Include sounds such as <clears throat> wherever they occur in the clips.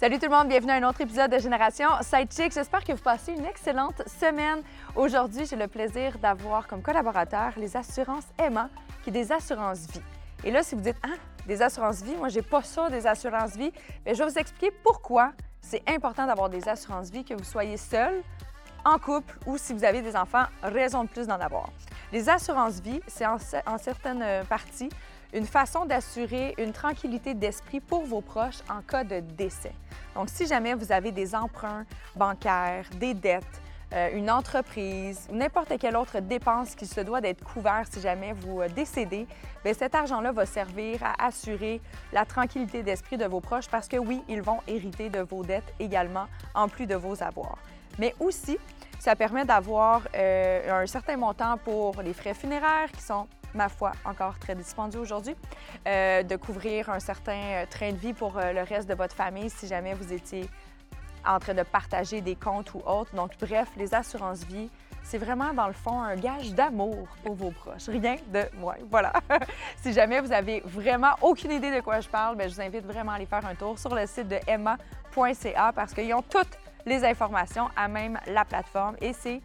Salut tout le monde, bienvenue à un autre épisode de Génération Sidechick. J'espère que vous passez une excellente semaine. Aujourd'hui, j'ai le plaisir d'avoir comme collaborateur les assurances Emma, qui est des assurances vie. Et là, si vous dites, ah, des assurances vie, moi, j'ai pas ça, des assurances vie, bien, je vais vous expliquer pourquoi c'est important d'avoir des assurances vie, que vous soyez seul, en couple ou si vous avez des enfants, raison de plus d'en avoir. Les assurances vie, c'est en, en certaines parties une façon d'assurer une tranquillité d'esprit pour vos proches en cas de décès. Donc, si jamais vous avez des emprunts bancaires, des dettes, euh, une entreprise, n'importe quelle autre dépense qui se doit d'être couvert si jamais vous euh, décédez, bien, cet argent-là va servir à assurer la tranquillité d'esprit de vos proches parce que oui, ils vont hériter de vos dettes également, en plus de vos avoirs. Mais aussi, ça permet d'avoir euh, un certain montant pour les frais funéraires qui sont ma foi, encore très dispendieux aujourd'hui, euh, de couvrir un certain euh, train de vie pour euh, le reste de votre famille si jamais vous étiez en train de partager des comptes ou autres. Donc, bref, les assurances vie, c'est vraiment, dans le fond, un gage d'amour pour vos proches. Rien de moins. Voilà. <laughs> si jamais vous avez vraiment aucune idée de quoi je parle, bien, je vous invite vraiment à aller faire un tour sur le site de emma.ca parce qu'ils ont toutes les informations à même la plateforme et c'est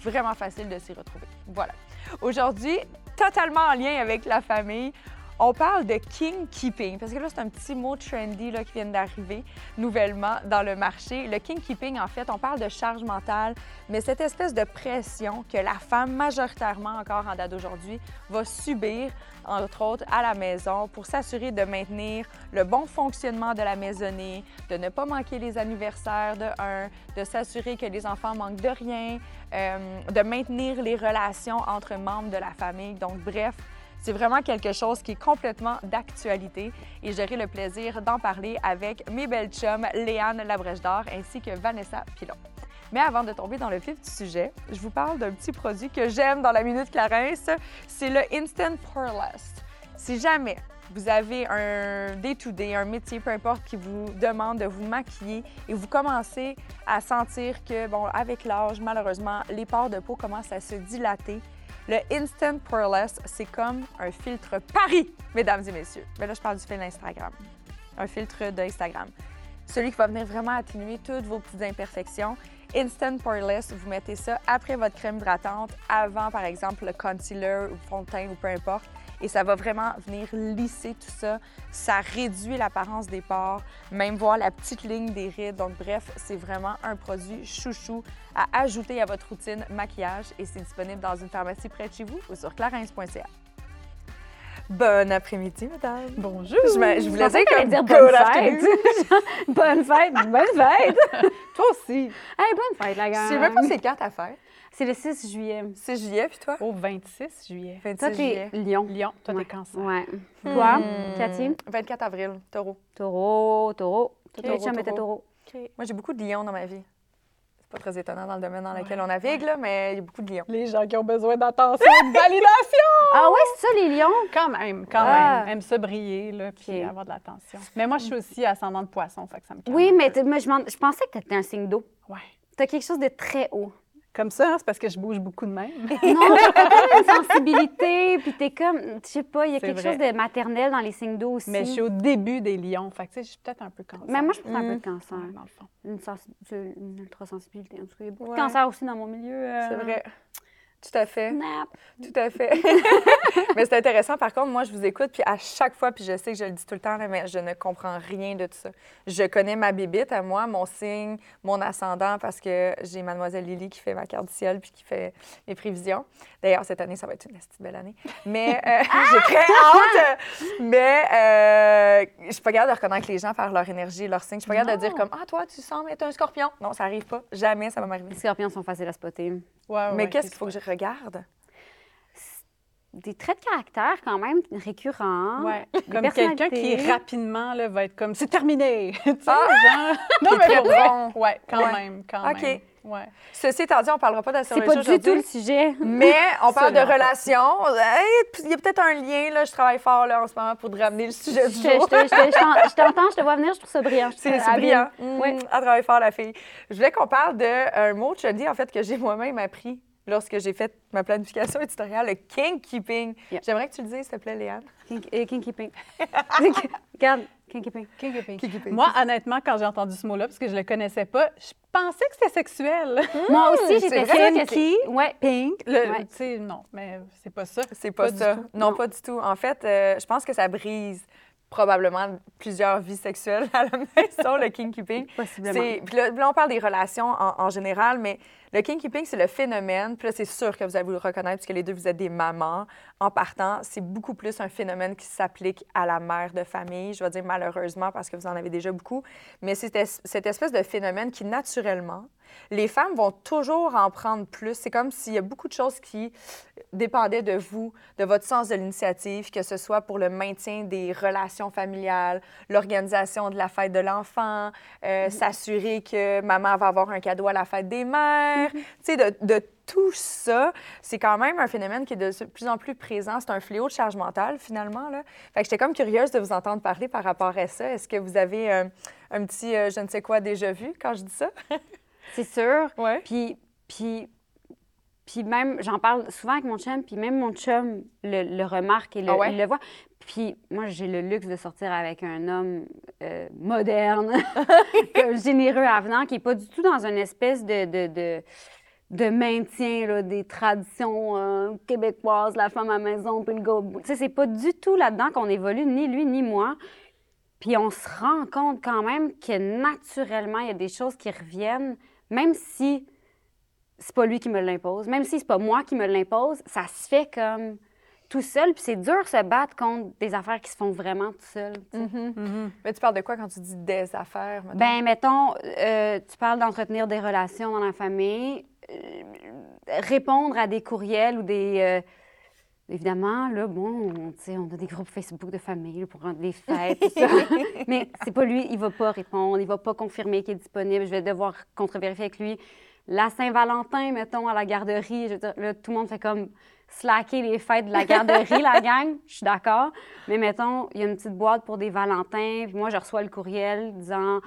vraiment facile de s'y retrouver. Voilà. Aujourd'hui, totalement en lien avec la famille. On parle de king keeping, parce que là, c'est un petit mot trendy là, qui vient d'arriver nouvellement dans le marché. Le king keeping, en fait, on parle de charge mentale, mais cette espèce de pression que la femme, majoritairement encore en date d'aujourd'hui, va subir, entre autres, à la maison pour s'assurer de maintenir le bon fonctionnement de la maisonnée, de ne pas manquer les anniversaires de un, de s'assurer que les enfants manquent de rien, euh, de maintenir les relations entre membres de la famille. Donc, bref, c'est vraiment quelque chose qui est complètement d'actualité et j'aurai le plaisir d'en parler avec mes belles chums Léane Labrèche d'Or ainsi que Vanessa Pilon. Mais avant de tomber dans le vif du sujet, je vous parle d'un petit produit que j'aime dans la Minute Clarence. C'est le Instant Poreless. Si jamais vous avez un day-to-day, un métier, peu importe, qui vous demande de vous maquiller et vous commencez à sentir que, bon, avec l'âge, malheureusement, les pores de peau commencent à se dilater, le Instant Poreless, c'est comme un filtre Paris, mesdames et messieurs. Mais là, je parle du filtre Instagram. Un filtre d'Instagram. Celui qui va venir vraiment atténuer toutes vos petites imperfections. Instant Poreless, vous mettez ça après votre crème hydratante, avant, par exemple, le concealer ou fond de teint ou peu importe et ça va vraiment venir lisser tout ça. Ça réduit l'apparence des pores, même voir la petite ligne des rides. Donc bref, c'est vraiment un produit chouchou à ajouter à votre routine maquillage et c'est disponible dans une pharmacie près de chez vous ou sur clarins.ca. Bon après-midi, madame. Bonjour. Je, me, je voulais dire comme dire bonne afternoon. fête. <laughs> bonne fête, bonne fête. <laughs> Toi aussi. Hey, bonne fête, la gang. Je sais même pas c'est quand ta fête. C'est le 6 juillet. 6 juillet, puis toi? Au 26 juillet. 26 Toi, t'es juillet. Lion. Lion, toi, Ouais. t'es cancer. Ouais. Toi, Hmm. Cathy? 24 avril, taureau. Taureau, taureau. Taureau, les chums étaient taureau? taureau. Moi, j'ai beaucoup de lions dans ma vie. C'est pas très étonnant dans le domaine dans lequel on navigue, là, mais il y a beaucoup de lions. Les gens qui ont besoin d'attention, de validation! <laughs> Ah ouais, c'est ça, les lions? Quand même, quand Ah. même. Aime ça briller, là, puis avoir de l'attention. Mais moi, je suis aussi ascendant de poisson, fait que ça me calme Oui, mais, je pensais que t'étais un signe d'eau. Ouais. T'as quelque chose de très haut. Comme ça, c'est parce que je bouge beaucoup de même. <laughs> Non, t'as comme une sensibilité, puis t'es comme, je sais pas, il y a quelque vrai. chose de maternel dans les signes d'eau aussi. Mais je suis au début des lions, fait que tu sais, je suis peut-être un peu cancer. Mais moi, je pense un peu Mm. de cancer. Dans le fond. Une, une ultra-sensibilité. En tout cas, il y a beaucoup Ouais. de cancer aussi dans mon milieu. euh, C'est vrai. Tout à fait. Snap. Tout à fait. <laughs> mais c'est intéressant, par contre, moi, je vous écoute, puis à chaque fois, puis je sais que je le dis tout le temps, là, mais je ne comprends rien de tout ça. Je connais ma bibite à moi, mon signe, mon ascendant, parce que j'ai Mademoiselle Lily qui fait ma carte du ciel, puis qui fait mes prévisions. D'ailleurs, cette année, ça va être une petite belle année. Mais euh, <laughs> j'ai très hâte. Mais euh, je suis pas capable de reconnaître les gens par leur énergie, leur signe. Je suis pas capable de dire comme, ah, toi, tu sembles être un scorpion. Non, ça arrive pas. Jamais ça va m'arriver. Les scorpions sont faciles à spotter. Ouais, Mais ouais, qu'est-ce qu'il faut que je regarde? Des traits de caractère quand même récurrents. Ouais, comme quelqu'un qui rapidement là, va être comme c'est terminé. <laughs> tu sais, Ah! genre. <laughs> Très pour vrai. bon. Ouais, quand Ouais. même, quand OK. même. Ouais. Ceci étant dit, on parlera pas C'est d'astrologie pas du tout le sujet. Mais <laughs> on parle de relations. Hey, Il y a peut-être un lien, là. Je travaille fort là, en ce moment pour te ramener le sujet Je du te- jour. je te- je te- je t'en- je t'entends, je te vois venir, je trouve ça brillant. Je C'est c'est brillant. Mm, Oui. Elle travaille fort, la fille. Je voulais qu'on parle d'un mot de Chuddy, en fait, que j'ai moi-même appris lorsque j'ai fait ma planification éditoriale, le king keeping. Yeah. J'aimerais que tu le dises, s'il te plaît, Léane. Kink- euh, Kinky pink. <laughs> Regarde, kinky pink. King keeping. Moi, honnêtement, quand j'ai entendu ce mot-là, parce que je le connaissais pas, je pensais que c'était sexuelle. Moi <laughs> aussi, j'étais sûre que c'est... Ouais. Pink. Le- Ouais. Tu sais, non, mais c'est pas ça. C'est pas, Pas du ça. tout. Non, Non. pas du tout. En fait, euh, je pense que ça brise probablement plusieurs vies sexuelles à la maison, <laughs> le king keeping. Possiblement. Puis là, là, on parle des relations en, en général, mais le king keeping, c'est le phénomène. Puis là, c'est sûr que vous allez vous le reconnaître, puisque les deux, vous êtes des mamans. En partant, c'est beaucoup plus un phénomène qui s'applique à la mère de famille. Je vais dire malheureusement, parce que vous en avez déjà beaucoup. Mais c'est es- cette espèce de phénomène qui, naturellement, les femmes vont toujours en prendre plus. C'est comme s'il y a beaucoup de choses qui dépendaient de vous, de votre sens de l'initiative, que ce soit pour le maintien des relations familiales, l'organisation de la fête de l'enfant, euh, s'assurer que maman va avoir un cadeau à la fête des mères. Tu sais, de, de tout ça, c'est quand même un phénomène qui est de plus en plus présent. C'est un fléau de charge mentale, finalement. Là. Fait que j'étais comme curieuse de vous entendre parler par rapport à ça. Est-ce que vous avez euh, un petit euh, je ne sais quoi déjà vu quand je dis ça? <laughs> C'est sûr. Ouais. Puis, puis, puis même, j'en parle souvent avec mon chum, puis même mon chum le, le remarque et le, Ah ouais? il le voit. Puis moi, j'ai le luxe de sortir avec un homme euh, moderne, <laughs> généreux, avenant, qui n'est pas du tout dans une espèce de, de, de, de maintien là, des traditions euh, québécoises, la femme à la maison, puis le bout. Tu sais, c'est pas du tout là-dedans qu'on évolue, ni lui, ni moi. Puis on se rend compte quand même que naturellement, il y a des choses qui reviennent, même si c'est pas lui qui me l'impose, même si c'est pas moi qui me l'impose, ça se fait comme tout seul. Puis c'est dur de se battre contre des affaires qui se font vraiment tout seul. sais. Mm-hmm. Mais tu parles de quoi quand tu dis des affaires? mettons? Ben, mettons, euh, tu parles d'entretenir des relations dans la famille, euh, répondre à des courriels ou des. euh, évidemment, là, bon, on, tu sais, on a des groupes Facebook de famille pour rendre les fêtes, tout ça. <laughs> Mais c'est pas lui, il va pas répondre, il va pas confirmer qu'il est disponible. Je vais devoir contre-vérifier avec lui. La Saint-Valentin, mettons, à la garderie, je veux dire, là, tout le monde fait comme slacker les fêtes de la garderie, la gang. Je suis d'accord. Mais mettons, il y a une petite boîte pour des Valentins, puis moi, je reçois le courriel disant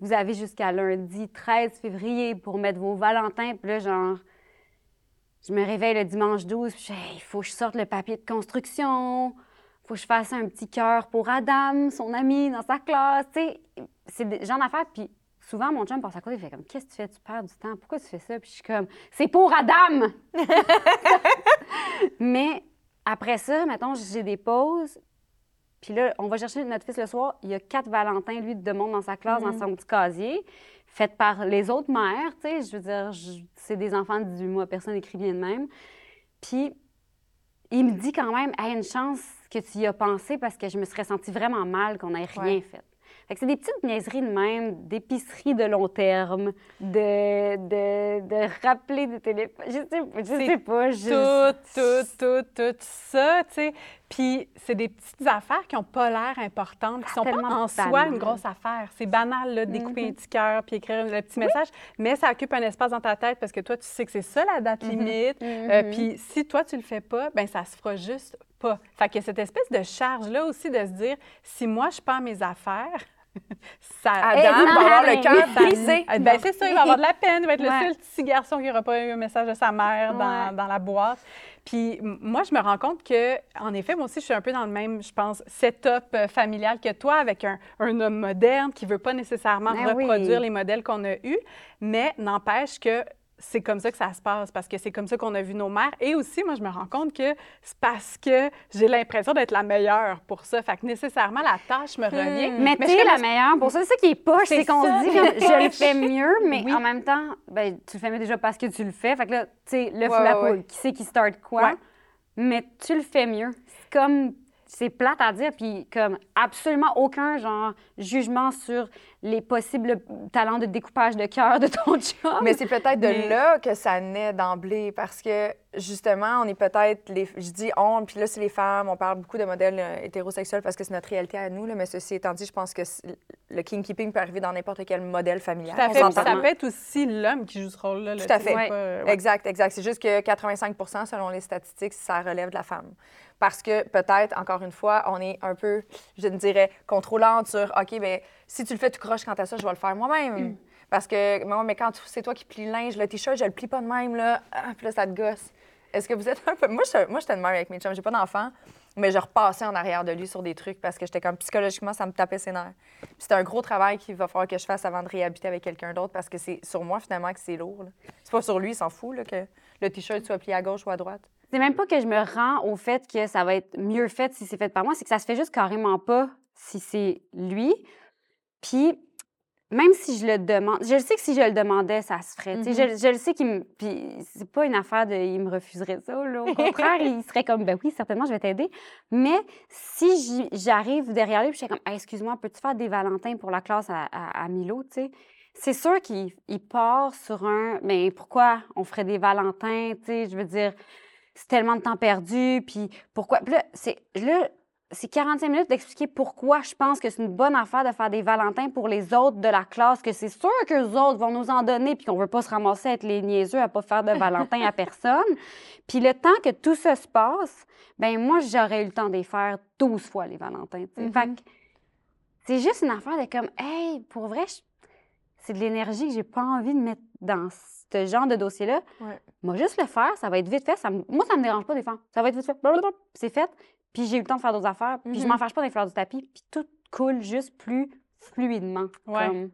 Vous avez jusqu'à lundi 13 février pour mettre vos Valentins. Puis là, genre, je me réveille le dimanche 12, puis je Hey, il faut que je sorte le papier de construction, il faut que je fasse un petit cœur pour Adam, son ami dans sa classe. Tu sais, c'est des genre d'affaires. Puis souvent, mon chum passe à côté, il fait comme Qu'est-ce que tu fais? Tu perds du temps. Pourquoi tu fais ça? Puis je suis comme C'est pour Adam <laughs> Mais après ça, mettons, j'ai des pauses. Puis là, on va chercher notre fils le soir. Il y a quatre Valentins, lui, de monde dans sa classe, dans son petit casier, fait par les autres mères, tu sais. Je veux dire, c'est des enfants de 18 mois, personne n'écrit bien de même. Puis, il me dit quand même, hey, une chance que tu y as pensé parce que je me serais sentie vraiment mal qu'on n'ait rien Ouais. fait. Fait que c'est des petites niaiseries de même, d'épicerie de long terme, de, de, de rappeler des téléphones. Je sais, je sais pas. Je... Tout, tout, tout, tout ça, tu sais. Puis c'est des petites affaires qui n'ont pas l'air importantes, qui sont pas en soi une grosse affaire. C'est banal, là, de découper un Mhm. petit cœur puis écrire le petit message, mais ça occupe un espace dans ta tête parce que toi, tu sais que c'est ça la date limite. Euh, Mhm. puis si toi, tu le fais pas, ben ça se fera juste pas. Fait que cette espèce de charge-là aussi de se dire, si moi, je perds mes affaires, <laughs> ça... Adam va avoir le cœur brisé. Ah, Ben, c'est ça, il va avoir de la peine. Il va être Ouais. le seul petit garçon qui n'aura pas eu un message de sa mère dans, Ouais. dans la boîte. Puis moi, je me rends compte que, en effet, moi aussi, je suis un peu dans le même, je pense, setup euh, familial que toi, avec un, un homme moderne qui ne veut pas nécessairement Ben oui. reproduire les modèles qu'on a eus, mais n'empêche que c'est comme ça que ça se passe, parce que c'est comme ça qu'on a vu nos mères. Et aussi, moi, je me rends compte que c'est parce que j'ai l'impression d'être la meilleure pour ça. Fait que nécessairement, la tâche me revient. Mais je t'es la le- meilleure. Pour ça, c'est ça qui est poche, C'est qu'on dit est je le fais <laughs> mieux, mais Oui. en même temps, ben, tu le fais mieux déjà parce que tu le fais. Fait que là, tu sais, le fou Ouais, la ouais, poule, qui c'est qui start quoi? Ouais. Mais tu le fais mieux. C'est comme, c'est plate à dire, puis comme absolument aucun genre jugement sur les possibles talents de découpage de cœur de ton <laughs> job. Mais c'est peut-être de là que ça naît d'emblée parce que justement, on est peut-être, les, je dis on, puis là, c'est les femmes, on parle beaucoup de modèles euh, hétérosexuels parce que c'est notre réalité à nous, là, mais ceci étant dit, je pense que le king keeping peut arriver dans n'importe quel modèle familial. Tout à fait, ça peut être aussi l'homme qui joue ce rôle-là. Tout à fait. Ouais. Exact, exact. C'est juste que 85% selon les statistiques, ça relève de la femme. Parce que peut-être, encore une fois, on est un peu, je ne dirais, contrôlante sur OK, bien, si tu le fais, tu croches quant à ça, je vais le faire moi-même. Mm. Parce que, mais quand c'est toi qui plie le linge, le t-shirt, je le plie pas de même, là, ah, puis là, ça te gosse. Est-ce que vous êtes un peu. Moi, je, moi j'étais de avec mes chums. J'ai pas d'enfant, mais je repassais en arrière de lui sur des trucs parce que j'étais comme psychologiquement, ça me tapait ses nerfs. C'était un gros travail qu'il va falloir que je fasse avant de réhabiter avec quelqu'un d'autre parce que c'est sur moi, finalement, que c'est lourd. C'est pas sur lui, il s'en fout, que le t-shirt soit plié à gauche ou à droite. C'est même pas que je me rends au fait que ça va être mieux fait si c'est fait par moi, c'est que ça se fait juste carrément pas si c'est lui. Puis même si je le demande, je le sais que si je le demandais, ça se ferait. je, mm-hmm. je, le sais qu'il me. Puis c'est pas une affaire de. Il me refuserait ça, là. Au contraire, <laughs> il serait comme, ben oui, certainement, je vais t'aider. Mais si j'arrive derrière lui, puis je suis comme, excuse-moi, peux-tu faire des Valentins pour la classe à, à, Milo, tu sais? C'est sûr qu'il part sur un, mais pourquoi on ferait des Valentins, tu sais? Je veux dire, c'est tellement de temps perdu, puis pourquoi? Puis là, c'est. Là, c'est 45 minutes d'expliquer pourquoi je pense que c'est une bonne affaire de faire des Valentins pour les autres de la classe, que c'est sûr que les autres vont nous en donner, puis qu'on veut pas se ramasser à être les niaiseux à pas faire de Valentin à <laughs> personne. Puis le temps que tout ça se passe, ben moi, j'aurais eu le temps de faire 12 fois les Valentins. Fait mm-hmm. c'est juste une affaire de comme, hey, pour vrai, c'est de l'énergie que j'ai pas envie de mettre dans ce genre de dossier-là. Moi, juste le faire, ça va être vite fait. Ça moi, ça me dérange pas des fois. Ça va être vite fait. C'est fait. Puis j'ai eu le temps de faire d'autres affaires. Puis je m'en mm-hmm. fâche pas des fleurs du tapis. Puis tout coule juste plus fluidement. Ouais.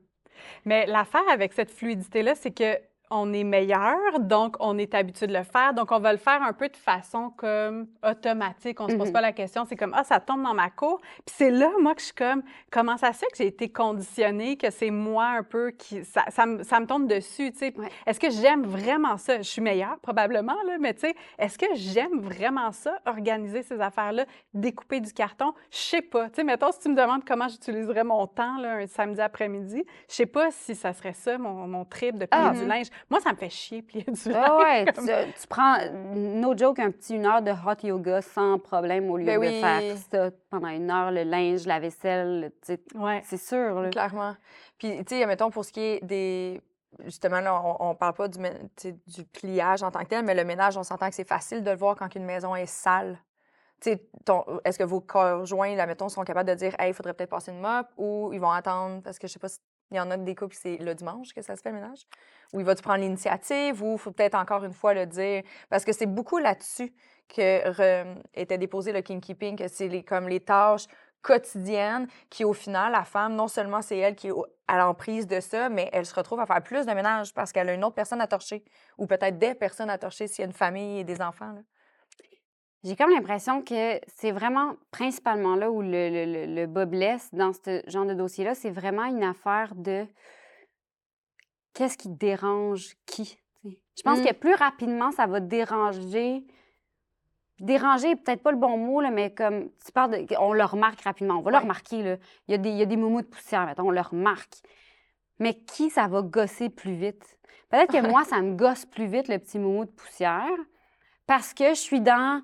Mais l'affaire avec cette fluidité-là, c'est que on est meilleur, donc on est habitué de le faire. Donc, on va le faire un peu de façon comme automatique. On ne se pose mm-hmm. pas la question. C'est comme, ah, ça tombe dans ma cour. Puis c'est là, moi, que je suis comme, comment ça se fait que j'ai été conditionnée, que c'est moi un peu qui. Ça, ça, me, ça me, tombe dessus, tu sais. Est-ce que j'aime vraiment ça? Je suis meilleure, probablement, là, mais tu sais, est-ce que j'aime vraiment ça, organiser ces affaires-là, découper du carton? Je sais pas. Tu sais, mettons, si tu me demandes comment j'utiliserais mon temps, là, un samedi après-midi, je sais pas si ça serait ça, mon, mon trip de plier ah, du linge. Moi, ça me fait chier plier du linge. Ah ouais, <laughs> tu, prends, no joke, un petit une heure de hot yoga sans problème au lieu ben de faire ça pendant une heure, le linge, la vaisselle, ouais. c'est sûr. Là. Clairement. Puis, tu sais, mettons, pour ce qui est des justement, là, on, ne parle pas du, du, pliage en tant que tel, mais le ménage, on s'entend que c'est facile de le voir quand une maison est sale. Est-ce que vos conjoints, là, mettons, sont capables de dire Hey, il faudrait peut-être passer une mop ou ils vont attendre parce que je sais pas si il y en a des couples, c'est le dimanche que ça se fait le ménage. Ou il va-tu prendre l'initiative ou il faut peut-être encore une fois le dire. Parce que c'est beaucoup là-dessus que était déposé le king keeping, que c'est les, comme les tâches quotidiennes qui, au final, la femme, non seulement c'est elle qui est à l'emprise de ça, mais elle se retrouve à faire plus de ménage parce qu'elle a une autre personne à torcher ou peut-être des personnes à torcher s'il y a une famille et des enfants. J'ai comme l'impression que c'est vraiment principalement là où le, le, le, bas blesse dans ce genre de dossier-là. C'est vraiment une affaire de qu'est-ce qui dérange qui. Je pense mmh. que plus rapidement, ça va déranger. Déranger, peut-être pas le bon mot, là, mais comme tu parles de. On le remarque rapidement. On va le remarquer. Là. Il, y a des, il y a des moumous de poussière, mettons, on le remarque. Mais qui ça va gosser plus vite? Peut-être que <laughs> moi, ça me gosse plus vite, le petit moumou de poussière, parce que je suis dans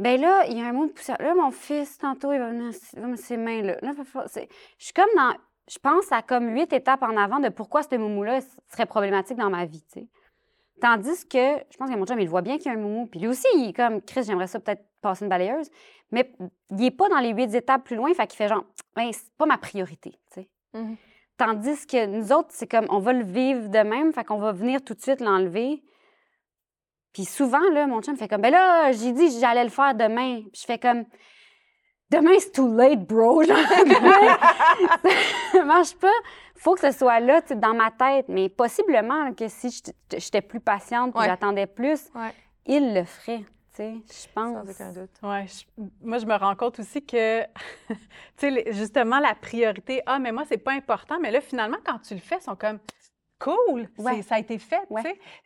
ben là, il y a un mot de poussière. Là, mon fils, tantôt, il va venir mettre ses mains là. là je suis comme dans. Je pense à comme huit étapes en avant de pourquoi ce moumou-là serait problématique dans ma vie, tu sais. Tandis que, je pense que mon chum, il voit bien qu'il y a un moumou. Puis lui aussi, il est comme, Chris, j'aimerais ça peut-être passer une balayeuse. Mais il n'est pas dans les huit étapes plus loin, fait qu'il fait genre, ben, c'est pas ma priorité, tu sais. Mm-hmm. Tandis que nous autres, c'est comme, on va le vivre de même, fait qu'on va venir tout de suite l'enlever. Puis souvent, là, mon chum fait comme, ben là, j'ai dit que j'allais le faire demain. Puis je fais comme, demain, c'est too late, bro. <laughs> Genre, <laughs> ça marche pas. Faut que ce soit là, dans ma tête. Mais possiblement que si j'étais plus patiente et j'attendais plus, il le ferait. Je pense. Sans aucun doute. Ouais, moi, je me rends compte aussi que, <laughs> tu sais, justement, la priorité, ah, mais moi, c'est pas important. Mais là, finalement, quand tu le fais, ils sont comme, cool, ça a été fait.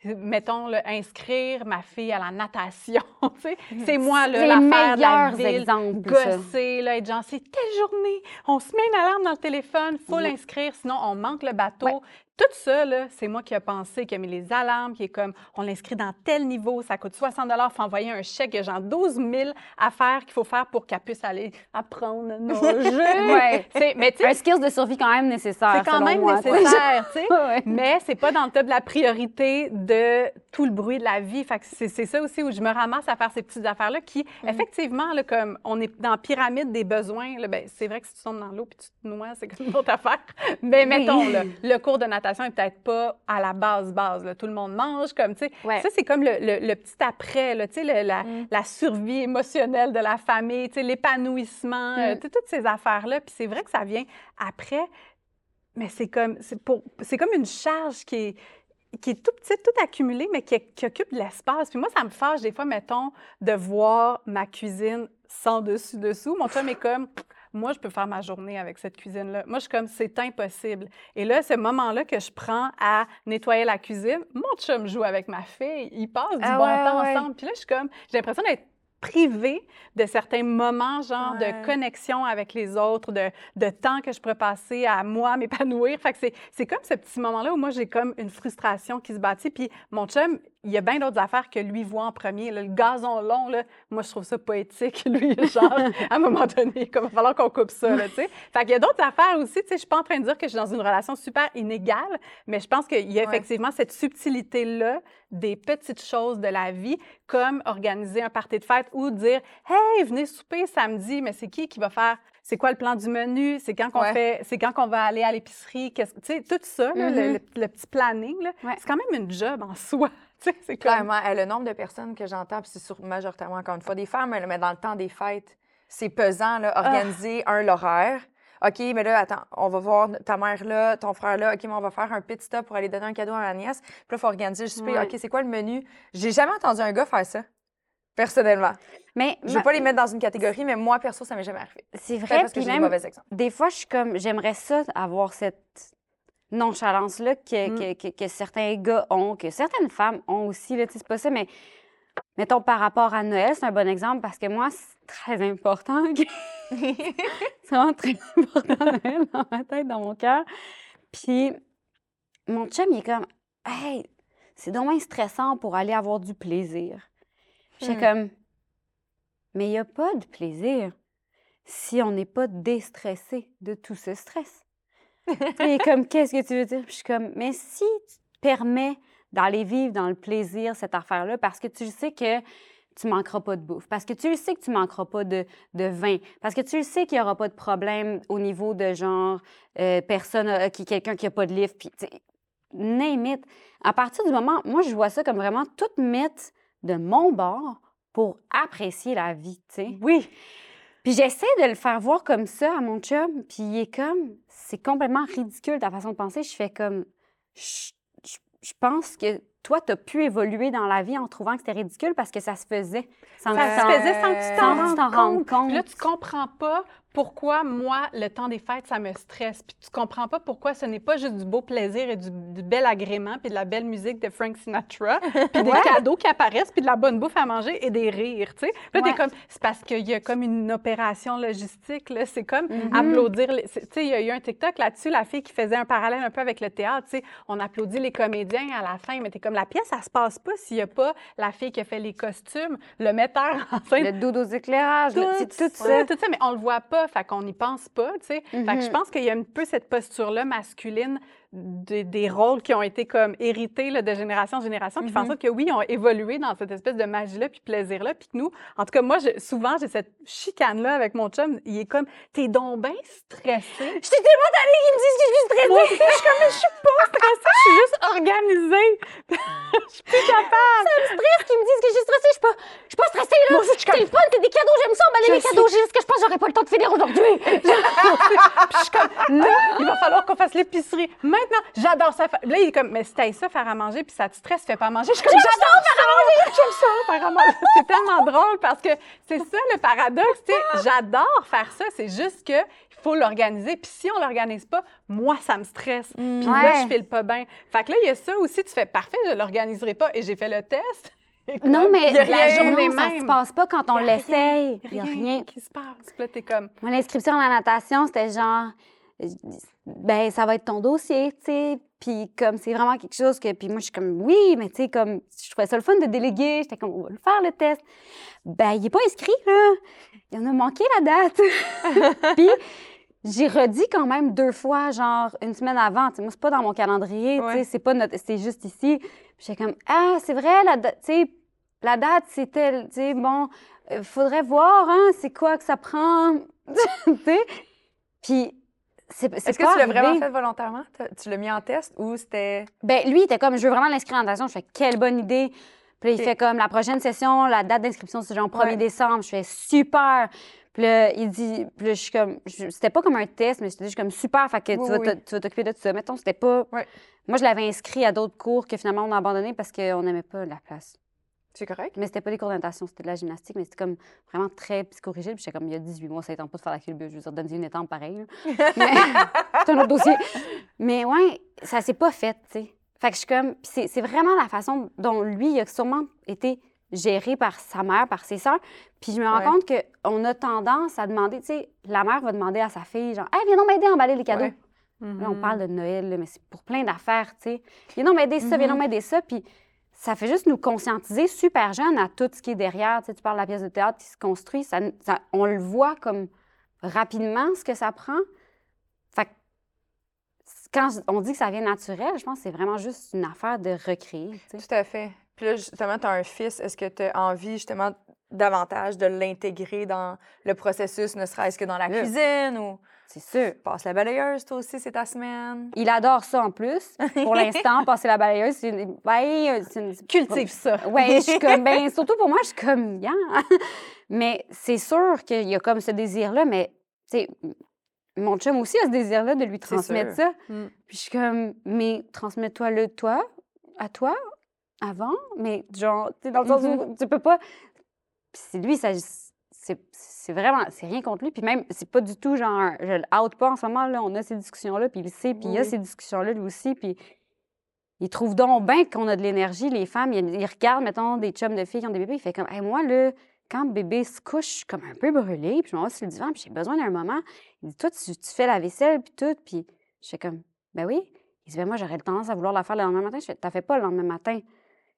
Mettons, le, inscrire ma fille à la natation. <laughs> c'est moi l'affaire de la ville. Exemples, gosser, là, être genre, c'est telle journée, on se met une alarme dans le téléphone, il faut l'inscrire, sinon on manque le bateau. Tout ça, c'est moi qui ai pensé, qui a mis les alarmes, qui est comme, on l'inscrit dans tel niveau, ça coûte 60 il faut envoyer un chèque, il y a genre 12 000 affaires qu'il faut faire pour qu'elle puisse aller apprendre à nager. <laughs> Ouais. <laughs> C'est- Mais Un skills de survie quand même nécessaire. c'est quand selon même moi, nécessaire, tu sais. <laughs> Ouais. Mais c'est pas dans le top de la priorité de tout le bruit de la vie. Fait que c'est ça aussi où je me ramasse à faire ces petites affaires-là qui, effectivement, là, comme on est dans la pyramide des besoins, ben, c'est vrai que si tu tombes dans l'eau puis tu te noies, c'est une autre affaire. Mais mettons, là, le cours de natation est peut-être pas à la base base. là. Tout le monde mange, comme, tu sais. Ouais. Ça, c'est comme le, le- le petit après, là, tu sais, le- la, la survie émotionnelle de la famille, tu sais, l'épanouissement, euh, tu sais, toutes ces affaires-là. Puis c'est vrai que ça vient après, mais c'est comme, c'est pour, c'est comme une charge qui est, qui est tout petite, tout accumulée, mais qui, qui occupe de l'espace. Puis moi, ça me fâche des fois, mettons, de voir ma cuisine sans dessus-dessous. Mon chum est comme, moi, je peux faire ma journée avec cette cuisine-là. Moi, je suis comme, c'est impossible. Et là, ce moment-là que je prends à nettoyer la cuisine, mon chum joue avec ma fille. Ils passent du Ah bon ouais, temps ouais. ensemble. Puis là, je suis comme, j'ai l'impression d'être privée de certains moments, genre Ouais. de connexion avec les autres, de, de temps que je pourrais passer à moi m'épanouir. Fait que c'est, c'est comme ce petit moment-là où moi, j'ai comme une frustration qui se bâtit. Puis mon chum, il y a bien d'autres affaires que lui voit en premier. là. le gazon long, là, moi, je trouve ça poétique. <laughs> Lui, genre, à un moment donné, comme il va falloir qu'on coupe ça, là, tu sais. Fait qu'il y a d'autres affaires aussi, tu sais. Je suis pas en train de dire que je suis dans une relation super inégale, mais je pense qu'il y a Ouais. effectivement cette subtilité-là des petites choses de la vie, comme organiser un party de fête ou dire Hey, venez souper samedi, mais c'est qui qui va faire c'est quoi le plan du menu, c'est quand qu'on Ouais. fait, c'est quand qu'on va aller à l'épicerie, qu'est-ce tu sais, tout ça, là, le, le- le petit planning, Ouais. c'est quand même une job en soi. <laughs> C'est. Clairement, le nombre de personnes que j'entends, puis c'est majoritairement, encore une fois, des femmes, mais dans le temps des fêtes, c'est pesant, là, organiser un l'horaire. OK, mais là, attends, on va voir ta mère là, ton frère là. OK, mais on va faire un pit stop pour aller donner un cadeau à ma nièce. Puis là, il faut organiser le souper. Ouais. OK, c'est quoi le menu? J'ai jamais entendu un gars faire ça, personnellement. Mais Je veux pas les mettre dans une catégorie, mais moi, perso, ça m'est jamais arrivé. c'est vrai, parce que j'ai des même, mauvais exemples. des fois, je suis comme, j'aimerais ça, avoir cette nonchalance-là que, Mm. que, que- que certains gars ont, que certaines femmes ont aussi, là, c'est pas ça, mais mettons par rapport à Noël, c'est un bon exemple parce que moi, c'est très important. que- <laughs> c'est vraiment très important Noël dans ma tête, dans mon cœur. Puis mon chum, il est comme, hey, c'est dommage stressant pour aller avoir du plaisir. J'étais Hmm. comme, mais il n'y a pas de plaisir si on n'est pas déstressé de tout ce stress. <laughs> Est comme, qu'est-ce que tu veux dire? Puis je suis comme, mais si tu te permets d'aller vivre dans le plaisir, cette affaire-là, parce que tu sais que tu manqueras pas de bouffe, parce que tu le sais que tu manqueras pas de, de vin, parce que tu le sais qu'il n'y aura pas de problème au niveau de genre, euh, personne, euh, qui, quelqu'un qui n'a pas de livre, puis tu sais, name it. À partir du moment, moi, je vois ça comme vraiment tout mettre de mon bord pour apprécier la vie, tu sais. Oui, Puis j'essaie de le faire voir comme ça à mon chum, puis il est comme, c'est complètement ridicule ta façon de penser. Je fais comme, je, je- je pense que toi, tu as pu évoluer dans la vie en trouvant que c'était ridicule parce que ça se faisait. Sans ça que se faisait sans que tu t'en rendes compte. compte. Puis là, tu comprends pas pourquoi, moi, le temps des fêtes, ça me stresse? Puis tu comprends pas pourquoi ce n'est pas juste du beau plaisir et du, du bel agrément, puis de la belle musique de Frank Sinatra, <laughs> puis des cadeaux qui apparaissent, puis de la bonne bouffe à manger et des rires, tu sais. Puis là, t'es Ouais. comme, c'est parce qu'il y a comme une opération logistique, là. C'est comme Mhm. applaudir, les- tu sais, il y a eu un TikTok là-dessus, la fille qui faisait un parallèle un peu avec le théâtre, tu sais. On applaudit les comédiens à la fin, mais t'es comme, la pièce, ça se passe pas s'il y a pas la fille qui a fait les costumes, le metteur en scène, Le dos aux éclairages, le- tout ça. Tout ça, mais on le voit pas, fait qu'on n'y pense pas, tu sais. Fait que je Mhm. pense qu'il y a un peu cette posture-là masculine des, des rôles qui ont été comme hérités là, de génération en génération, qui font en sorte que oui, ils ont évolué dans cette espèce de magie-là puis plaisir-là, puis que nous, en tout cas, moi, je- souvent, j'ai cette chicane-là avec mon chum, il est comme, t'es donc bien stressé. Je t'ai tellement allé qu'ils me disent que je suis stressée. Moi je suis comme, mais je suis pas stressée, je suis juste organisée. <laughs> je suis plus capable. Ça me stresse qu'ils me disent que je suis stressée. Je suis pas, je suis pas stressée, là. Suis C'est le fun, c'est des cadeaux, j'aime ça, emballer Je les cadeaux. Juste que je pense que j'aurais pas le temps de finir aujourd'hui. <laughs> Puis je suis comme, là, il va falloir qu'on fasse l'épicerie. Maintenant, j'adore ça. Là, il est comme, mais si ça faire à manger, puis ça te stresse, fais pas à manger. Je suis comme, j'adore faire à manger. <laughs> J'aime ça, faire à manger. C'est tellement drôle parce que c'est ça le paradoxe. tu sais. J'adore faire ça. C'est juste que il faut l'organiser. Puis si on l'organise pas, moi, ça me stresse. Puis là, Ouais. je file pas bien. Fait que là, il y a ça aussi. Tu fais, parfait, je l'organiserai pas. Et j'ai fait le test. <laughs> Non, mais la rien, journée, ça se passe pas quand on l'essaye. Il Il y a rien. qui se passe. Puis là, t'es comme, Moi, l'inscription à la natation, c'était genre ben ça va être ton dossier, tu sais. Puis comme c'est vraiment quelque chose que, puis moi je suis comme oui, mais tu sais comme je trouvais ça le fun de déléguer, j'étais comme on va le faire le test. Ben il est pas inscrit là, il en a manqué la date. <laughs> puis j'ai redit quand même deux fois, genre une semaine avant. Tu sais, moi c'est pas dans mon calendrier, tu sais, c'est pas notre, c'est juste ici. Puis j'étais comme ah c'est vrai la date, tu sais la date c'était, tu sais bon, euh, faudrait voir hein, c'est quoi que ça prend, <laughs> tu sais? Puis c'est Est-ce que tu l'as vraiment fait volontairement? Tu l'as mis en test ou c'était. Ben, lui, il était comme, je veux vraiment l'inscrire en natation. Je fais, quelle bonne idée. Puis il fait comme, la prochaine session, la date d'inscription, c'est genre 1er Ouais. décembre. Je fais, super. Puis là, il dit, puis là, je suis comme, je- c'était pas comme un test, mais c'était juste comme, super. Fait que Oui, tu vas oui. te- tu vas t'occuper de ça. Mettons, c'était pas. Moi, je l'avais inscrit à d'autres cours que finalement, on a abandonné parce qu'on n'aimait pas la place. C'est correct? Mais c'était pas des cours de natation, c'était de la gymnastique, mais c'était comme vraiment très psychorigide. Puis j'étais comme, il y a 18 mois, ça ne tente pas de faire la culbure. Je veux dire, donne-y une étampe pareil. <laughs> Mais <laughs> c'est un autre dossier. Mais ouais, ça s'est pas fait, tu sais. Fait que je suis comme, puis c'est vraiment la façon dont lui, il a sûrement été géré par sa mère, par ses sœurs. Puis je me rends Ouais. compte qu'on a tendance à demander, tu sais, la mère va demander à sa fille, genre, hey, viens donc m'aider à emballer les cadeaux. Ouais. Là, on parle de Noël, là, mais c'est pour plein d'affaires, tu sais. Viens donc m'aider ça, viens donc m'aider ça. Puis ça fait juste nous conscientiser super jeune à tout ce qui est derrière. Tu sais, tu parles de la pièce de théâtre qui se construit, ça, ça- on le voit comme rapidement ce que ça prend. Fait que quand on dit que ça vient naturel, je pense que c'est vraiment juste une affaire de recréer. tu sais. Tout à fait. Puis là, justement, tu as un fils. Est-ce que tu as envie, justement, davantage de l'intégrer dans le processus, ne serait-ce que dans la cuisine ou C'est sûr. passe la balayeuse, toi aussi, c'est ta semaine? Il adore ça en plus. Pour <laughs> l'instant, passer la balayeuse, c'est une... ouais, une- Cultive ça. Ouais, je suis comme, ben, <laughs> surtout pour moi, je suis comme, yeah. Mais c'est sûr qu'il y a comme ce désir-là, mais, tu mon chum aussi a ce désir-là de lui transmettre ça. Mm. Puis je suis comme, mais transmets-toi-le, toi, à toi, avant, mais genre, tu sais, dans le sens où tu peux pas. Puis c'est lui, ça. C'est c'est vraiment, c'est rien contre lui. Puis même, c'est pas du tout genre, je le out pas en ce moment, là, on a ces discussions-là, puis il le sait, puis il a ces discussions-là lui aussi, puis il trouve donc bien qu'on a de l'énergie, les femmes. Il, il regarde, mettons, des chums de filles qui ont des bébés, il fait comme, Hey, moi, là, quand bébé se couche, je suis comme un peu brûlée, puis je m'en vais sur le divan, puis j'ai besoin d'un moment. Il dit, toi, tu, tu fais la vaisselle, puis tout, puis je fais comme, ben oui. Il dit, ben moi, j'aurais tendance à vouloir la faire le lendemain matin. Je fais, t'as fait pas le lendemain matin.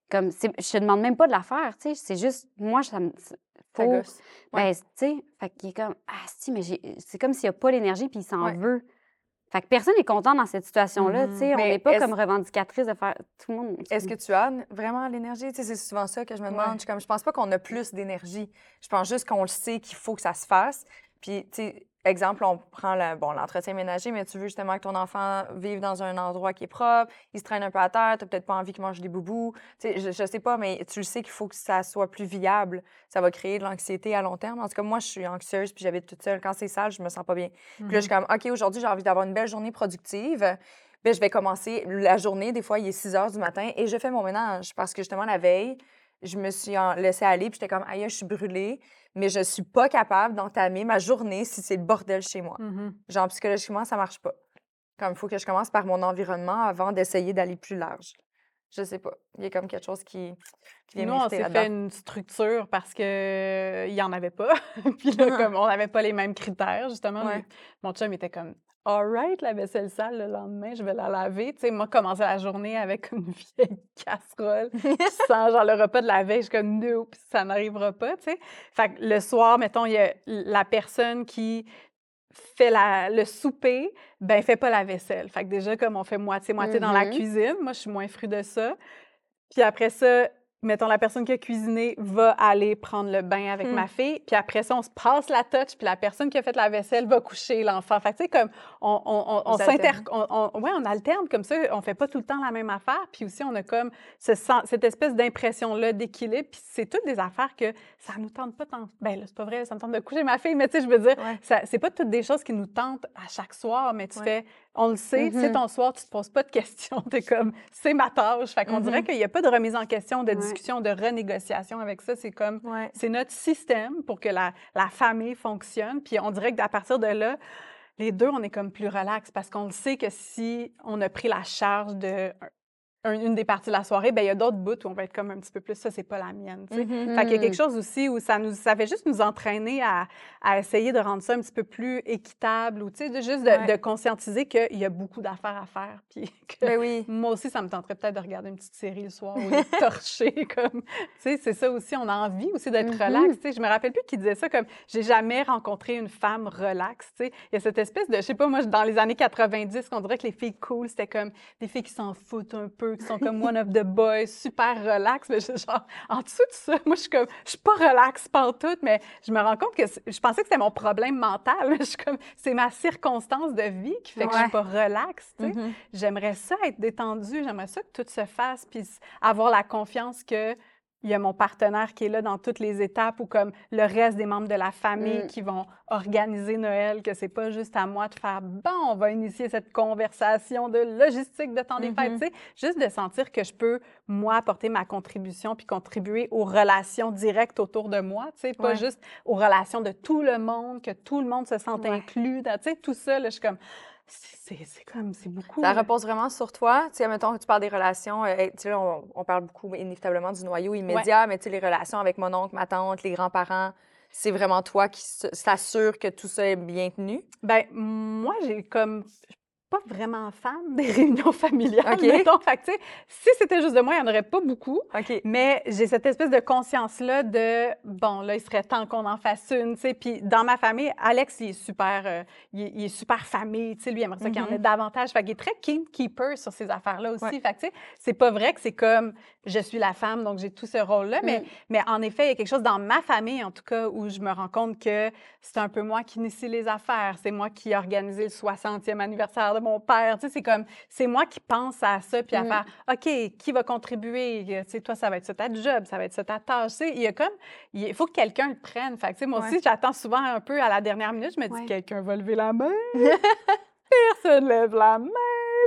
Comme, je te demande même pas de la faire, tu sais, c'est juste, moi, ça me. Faut- gosse. ben, tu sais, fait qu'il est comme, ah, si, mais c'est comme s'il n'y a pas l'énergie puis il s'en Ouais. veut. Fait que personne n'est content dans cette situation-là, tu sais. On n'est pas comme revendicatrice de faire tout le monde. Est-ce que tu as vraiment l'énergie? Tu sais, c'est souvent ça que je me demande. Ouais. Je, comme, je pense pas qu'on a plus d'énergie. Je pense juste qu'on le sait qu'il faut que ça se fasse. Puis, tu sais, exemple, on prend le- bon, l'entretien ménager, mais tu veux justement que ton enfant vive dans un endroit qui est propre, il se traîne un peu à terre, tu peut-être pas envie qu'il mange des boubous. Tu sais, je, je sais pas, mais tu le sais qu'il faut que ça soit plus viable. Ça va créer de l'anxiété à long terme. En tout cas, moi, je suis anxieuse, puis j'habite toute seule. Quand c'est sale, je me sens pas bien. Puis là, je suis comme, OK, aujourd'hui, j'ai envie d'avoir une belle journée productive. Bien, je vais commencer la journée. Des fois, il est 6 heures du matin et je fais mon ménage parce que justement, la veille, je me suis laissée aller puis j'étais comme, aïe, je suis brûlée, mais je suis pas capable d'entamer ma journée si c'est le bordel chez moi. Mhm. Genre, psychologiquement, ça marche pas. Comme il faut que je commence par mon environnement avant d'essayer d'aller plus large. Je sais pas. Il y a comme quelque chose qui, qui vient Nous, on s'est fait une structure parce qu'il n'y en avait pas. <laughs> Puis là, Ah. comme on n'avait pas les mêmes critères, justement. Ouais. Mon chum était comme All right, la vaisselle sale le lendemain, je vais la laver. Tu sais, moi, commencer la journée avec une <laughs> vieille casserole qui <laughs> sent genre le repas de la veille, je suis comme Nope, ça n'arrivera pas, tu sais. Fait que le soir, mettons, il y a la personne qui fait la- le souper, ben fait pas la vaisselle. Fait que déjà, comme on fait moitié-moitié dans la Mhm. cuisine, moi, je suis moins fru de ça. Puis après ça, mettons, la personne qui a cuisiné va aller prendre le bain avec Hmm. ma fille. Puis après ça, on se passe la touch, puis la personne qui a fait la vaisselle va coucher l'enfant. Fait que, tu sais, comme, on, on, on, on s'inter... ouais, on alterne comme ça. On fait pas tout le temps la même affaire. Puis aussi, on a comme ce cette espèce d'impression-là d'équilibre. Puis c'est toutes des affaires que ça nous tente pas tant... Ben là, c'est pas vrai, ça me tente de coucher ma fille, mais tu sais, je veux dire, Ouais. ça- c'est pas toutes des choses qui nous tentent à chaque soir, mais tu Ouais. fais, on le sait, c'est Mhm. ton soir, tu te poses pas de questions, <laughs> t'es comme, c'est ma tâche. Fait qu'on Mhm. dirait qu'il n'y a pas de remise en question, de Ouais. discussion, de renégociation avec ça. C'est comme, Ouais. c'est notre système pour que la, la famille fonctionne. Puis on dirait qu'à partir de là, les deux, on est comme plus relax parce qu'on le sait que si on a pris la charge de une des parties de la soirée, ben il y a d'autres bouts où on va être comme un petit peu plus, ça, c'est pas la mienne. sais. Mhm. Fait qu'il y a Mm. quelque chose aussi où ça nous, ça fait juste nous entraîner à, à essayer de rendre ça un petit peu plus équitable ou, tu sais, de, juste de, Ouais. de conscientiser qu'il y a beaucoup d'affaires à faire. <laughs> Puis que Ben oui. moi aussi, ça me tenterait peut-être de regarder une petite série le soir ou de <laughs> torcher. Comme, tu sais, c'est ça aussi, on a envie aussi d'être Mhm. relax. Tu sais, je me rappelle plus qui disait ça comme, j'ai jamais rencontré une femme relax. Tu sais, il y a cette espèce de, je sais pas, moi, dans les années 90, qu'on dirait que les filles cool, c'était comme des filles qui s'en foutent un peu, qui sont comme one of the boys, super relax. Mais je, genre, en dessous de ça, moi, je suis comme, je suis pas relax tout, mais je me rends compte que je pensais que c'était mon problème mental. mais Je suis comme, c'est ma circonstance de vie qui fait que je suis pas relax. tu sais. Mhm. J'aimerais ça être détendue, j'aimerais ça que tout se fasse, puis avoir la confiance que il y a mon partenaire qui est là dans toutes les étapes ou comme le reste des membres de la famille Mm. qui vont organiser Noël, que c'est pas juste à moi de faire bon, on va initier cette conversation de logistique de temps des fêtes, Mhm. tu sais, juste de sentir que je peux moi apporter ma contribution puis contribuer aux relations directes autour de moi, tu sais, pas Ouais. juste aux relations de tout le monde, que tout le monde se sente Ouais. inclus, tu sais, tout ça là, je suis comme c'est comme c'est beaucoup. Ça là. repose vraiment sur toi. Tu sais, mettons que tu parles des relations. euh, tu sais, on, on parle beaucoup inévitablement du noyau immédiat, mais tu sais, les relations avec mon oncle, ma tante, les grands-parents, c'est vraiment toi qui s'assure que tout ça est bien tenu? Ben, moi, j'ai comme. Pas vraiment fan des réunions familiales. OK. mettons. Fait que, si c'était juste de moi, il n'y en aurait pas beaucoup. OK. Mais j'ai cette espèce de conscience-là de, bon, là, il serait temps qu'on en fasse une, tu sais. Puis dans ma famille, Alex, il est super, euh, il, est, il est super famille, tu sais. Lui, il aimerait ça qu'il y en ait Mhm. davantage. Fait qu'il est très keeper sur ces affaires-là aussi. Ouais. Fait que, c'est pas vrai que c'est comme, je suis la femme, donc j'ai tout ce rôle-là. Mais, Mm. mais en effet, il y a quelque chose dans ma famille, en tout cas, où je me rends compte que c'est un peu moi qui initie les affaires. C'est moi qui ai organisé le 60e anniversaire de mon père. Tu sais, c'est comme, c'est moi qui pense à ça, puis à Mm. faire, OK, qui va contribuer? Tu sais, toi, ça va être ça ta job, ça va être ça ta tâche. Tu sais, il y a comme, il faut que quelqu'un le prenne. Fait que, tu sais, moi Ouais. aussi, j'attends souvent un peu à la dernière minute. Je me dis, Ouais. quelqu'un va lever la main. <laughs> Personne lève la main.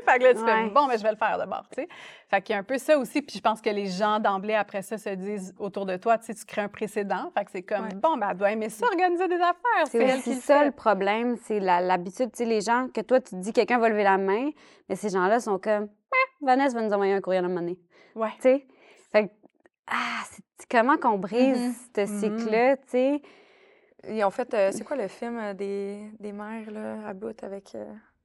Fait que là, tu fais, bon, mais je vais le faire d'abord, tu sais. Fait qu'il y a un peu ça aussi. Puis je pense que les gens d'emblée, après ça, se disent autour de toi, tu sais, tu crées un précédent. Fait que c'est comme, Ouais. bon, ben, elle doit aimer ça, organiser des affaires. C'est aussi le ça le problème, c'est la- l'habitude. Tu sais, les gens, que toi, tu te dis quelqu'un va lever la main, mais ces gens-là sont comme, Ah, Vanessa va nous envoyer un courriel à un moment donné. Ouais. Tu sais? Fait que, ah, c'est comment qu'on brise Mhm. ce Mhm. cycle-là, tu sais? Ils ont fait, euh, c'est quoi le film euh, des, des mères, là, à bout avec euh,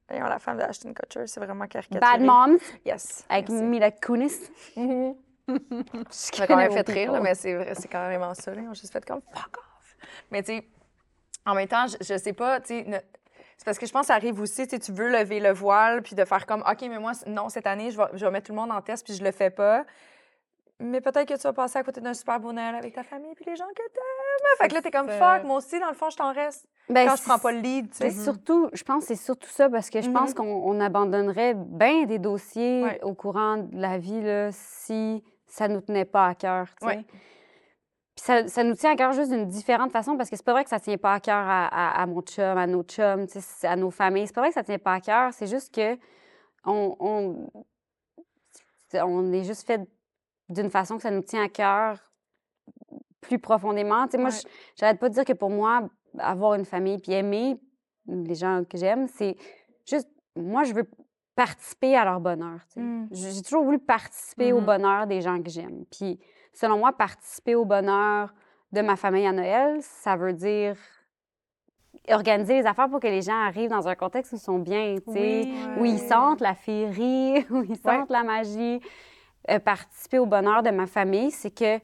voyons, la femme d'Ashton Kutcher? C'est vraiment caricaturé. Bad Moms? Yes. avec merci. Mila Kunis? Mhm. <laughs> Je Ça m'a quand même fait rire, là, mais c'est vrai, c'est carrément ça. Là. Ils ont juste fait comme fuck off. Mais tu sais, en même temps, je, je sais pas, tu sais, ne- c'est parce que je pense que ça arrive aussi, tu veux lever le voile puis de faire comme OK, mais moi, non, cette année, je vais, je vais mettre tout le monde en test puis je le fais pas. Mais peut-être que tu vas passer à côté d'un super beau Noël avec ta famille puis les gens que t'aimes. Fait que là, t'es comme fuck, moi aussi, dans le fond, je t'en reste. Ben, Quand je prends pas le lead, tu C'est sais. surtout, je pense que c'est surtout ça parce que je pense Mhm. qu'on on abandonnerait bien des dossiers Ouais. au courant de la vie là, si ça nous tenait pas à cœur. tu sais. Ouais. Puis ça, ça nous tient à cœur juste d'une différente façon parce que c'est pas vrai que ça tient pas à cœur à, à- à mon chum, à nos chums, tu sais, c'est à nos familles. C'est pas vrai que ça tient pas à cœur. C'est juste que on, on, on est juste fait d'une façon que ça nous tient à cœur plus profondément. Tu sais, moi, Ouais. j'arrête pas de dire que pour moi, avoir une famille puis aimer les gens que j'aime, c'est juste, moi, je veux participer à leur bonheur. tu sais. Mm. J'ai toujours voulu participer au Mhm. bonheur des gens que j'aime. Puis, selon moi, participer au bonheur de ma famille à Noël, ça veut dire organiser les affaires pour que les gens arrivent dans un contexte où ils sont bien, tu sais, Oui. où ils sentent la féerie, <laughs> où ils sentent la magie. Euh, participer au bonheur de ma famille, c'est que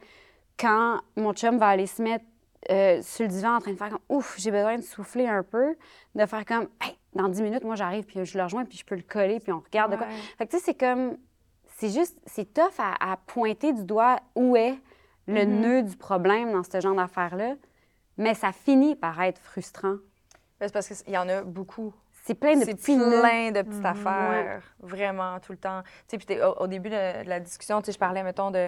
quand mon chum va aller se mettre euh, sur le divan en train de faire comme ouf, j'ai besoin de souffler un peu, de faire comme hey, dans 10 minutes, moi j'arrive, puis je le rejoins, puis je peux le coller, puis on regarde de quoi. Ouais. Fait que tu sais, c'est comme. C'est juste. C'est tough à, à pointer du doigt où est le Mhm. nœud du problème dans ce genre d'affaires-là, mais ça finit par être frustrant. C'est parce qu'il y en a beaucoup. C'est plein de petits nœuds. plein de petites Mhm. affaires, vraiment, tout le temps. Tu sais, puis au début de, de la discussion, tu sais, je parlais, mettons, de...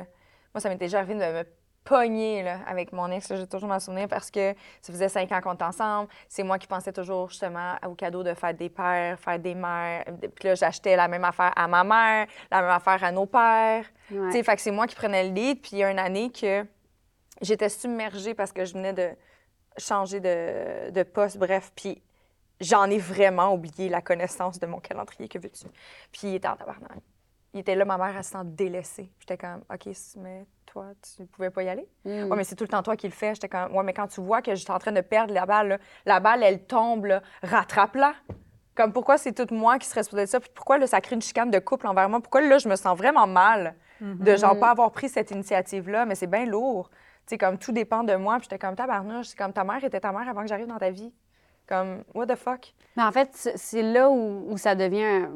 Moi, ça m'était déjà arrivé de me pogner, là, avec mon ex, j'ai toujours m'en souvenir, parce que ça faisait cinq ans qu'on était ensemble. C'est moi qui pensais toujours, justement, au cadeau de fête des pères, fête des mères. Puis là, j'achetais la même affaire à ma mère, la même affaire à nos pères. Ouais. Tu sais, fait que c'est moi qui prenais le lead. Puis il y a une année que j'étais submergée parce que je venais de changer de, de poste, bref. Puis j'en ai vraiment oublié la connaissance de mon calendrier, que veux-tu? Puis il était en tabarnak. il était là, ma mère, elle se sent délaissée. J'étais comme, OK, mais toi, tu pouvais pas y aller? Mm. Ouais, mais c'est tout le temps toi qui le fais. J'étais comme, ouais, mais quand tu vois que je suis en train de perdre la balle, là, la balle, elle tombe, rattrape-la. Comme pourquoi c'est tout moi qui serait supposé de ça? Puis pourquoi là, ça crée une chicane de couple envers moi? Pourquoi là, je me sens vraiment mal de genre pas avoir pris cette initiative-là? Mais c'est bien lourd. Tu sais, comme tout dépend de moi. Puis j'étais comme tabarnouche, c'est comme ta mère était ta mère avant que j'arrive dans ta vie. Comme, what the fuck? Mais en fait, c'est là où, où ça devient un,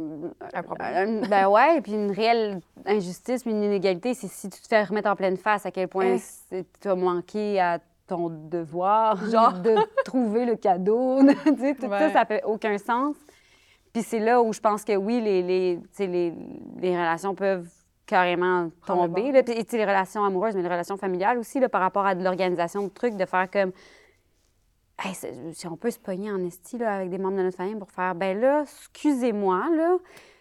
Un problème. un- ben ouais, puis une réelle injustice, une inégalité, c'est si tu te fais remettre en pleine face à quel point Hein. tu as manqué à ton devoir, <laughs> genre de trouver le cadeau. <laughs> tu sais, tout Ouais. ça, ça fait aucun sens. Puis c'est là où je pense que oui, les, les, les, les relations peuvent carrément tomber. Là. Puis, les relations amoureuses, mais les relations familiales aussi, là, par rapport à de l'organisation de trucs, de faire comme Hey, si on peut se pogner en esti là, avec des membres de notre famille pour faire, ben là, excusez-moi, là,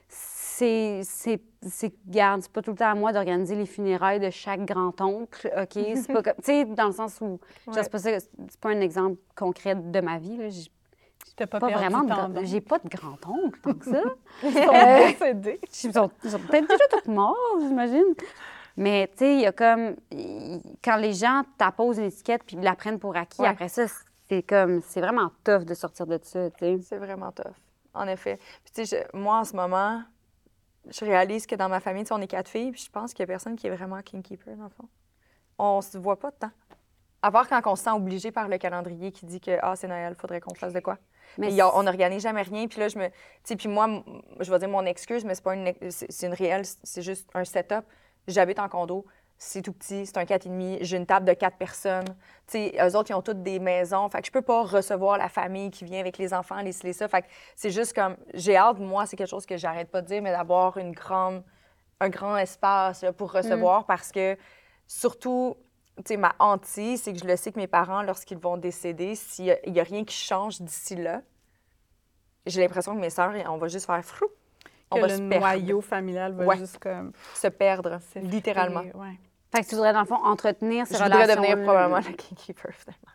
c'est, c'est, c'est, garde, c'est pas tout le temps à moi d'organiser les funérailles de chaque grand-oncle, OK? C'est pas <laughs> comme, tu sais, dans le sens où, Ouais. c'est pas ça, c'est pas un exemple concret de ma vie, là. J'ai pas, vraiment de, j'ai pas de grand-oncle tant que ça. <laughs> Ils sont Euh, décédés. <laughs> Ils sont, ils sont peut-être déjà tous morts, j'imagine. Mais, tu sais, il y a comme. Quand les gens t'apposent une étiquette puis la prennent pour acquis, Ouais. après ça, c'est comme. C'est vraiment tough de sortir de ça, tu sais. C'est vraiment tough, en effet. Puis, tu sais, je- moi, en ce moment, je réalise que dans ma famille, tu sais, on est quatre filles, puis je pense qu'il y a personne qui est vraiment king keeper, dans le fond. On se voit pas de temps. À part quand on se sent obligé par le calendrier qui dit que, ah, c'est Noël, faudrait qu'on fasse de quoi. Mais il on n'organise jamais rien. Puis là, je me. Tu sais, puis moi, je vais dire mon excuse, mais c'est pas une. C'est c'est une réelle. C'est juste un setup. J'habite en condo. C'est tout petit. C'est un 4,5. J'ai une table de quatre personnes. Tu sais, eux autres, ils ont toutes des maisons. Fait que je peux pas recevoir la famille qui vient avec les enfants, les les ça. Fait que c'est juste comme. J'ai hâte, moi, c'est quelque chose que j'arrête pas de dire, mais d'avoir une grande. Un grand espace là, pour recevoir parce que, surtout, tu sais, ma hantise, c'est que je le sais que mes parents, lorsqu'ils vont décéder, s'il n'y a, rien qui change d'ici là, j'ai l'impression que mes sœurs, on va juste faire frou. On Que va le se perdre. noyau familial va Ouais. juste comme... Se perdre, littéralement. ouais. Fait que tu voudrais, dans le fond, entretenir ces Je voudrais relations. devenir probablement la king keeper, finalement.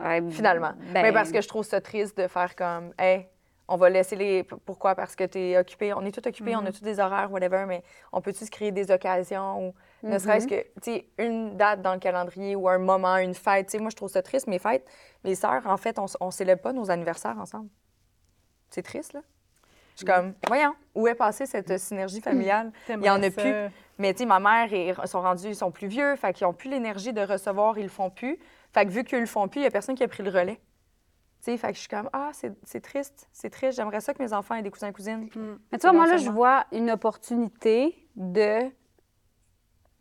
Ouais, Finalement. ben, Mais parce que je trouve ça triste de faire comme, hey, on va laisser les. Pourquoi? Parce que tu es occupé. On est tous occupés, on a tous des horaires, whatever, mais on peut-tu se créer des occasions ou ne serait-ce que, tu sais, une date dans le calendrier ou un moment, une fête. Tu sais, moi, je trouve ça triste, mes fêtes. Mes sœurs, en fait, on, on célèbre pas nos anniversaires ensemble. C'est triste, là. Je suis comme, voyons, où est passée cette euh, synergie familiale? <clears throat> Il y en a plus. Mais tu sais, ma mère, ils sont rendus, ils sont plus vieux, fait qu'ils n'ont plus l'énergie de recevoir, ils le font plus. Fait que vu qu'ils le font plus, il n'y a personne qui a pris le relais. Tu sais, fait que je suis comme, ah, c'est c'est triste, c'est triste. J'aimerais ça que mes enfants aient des cousins cousines. Mais tu vois, moi, là, je vois une opportunité de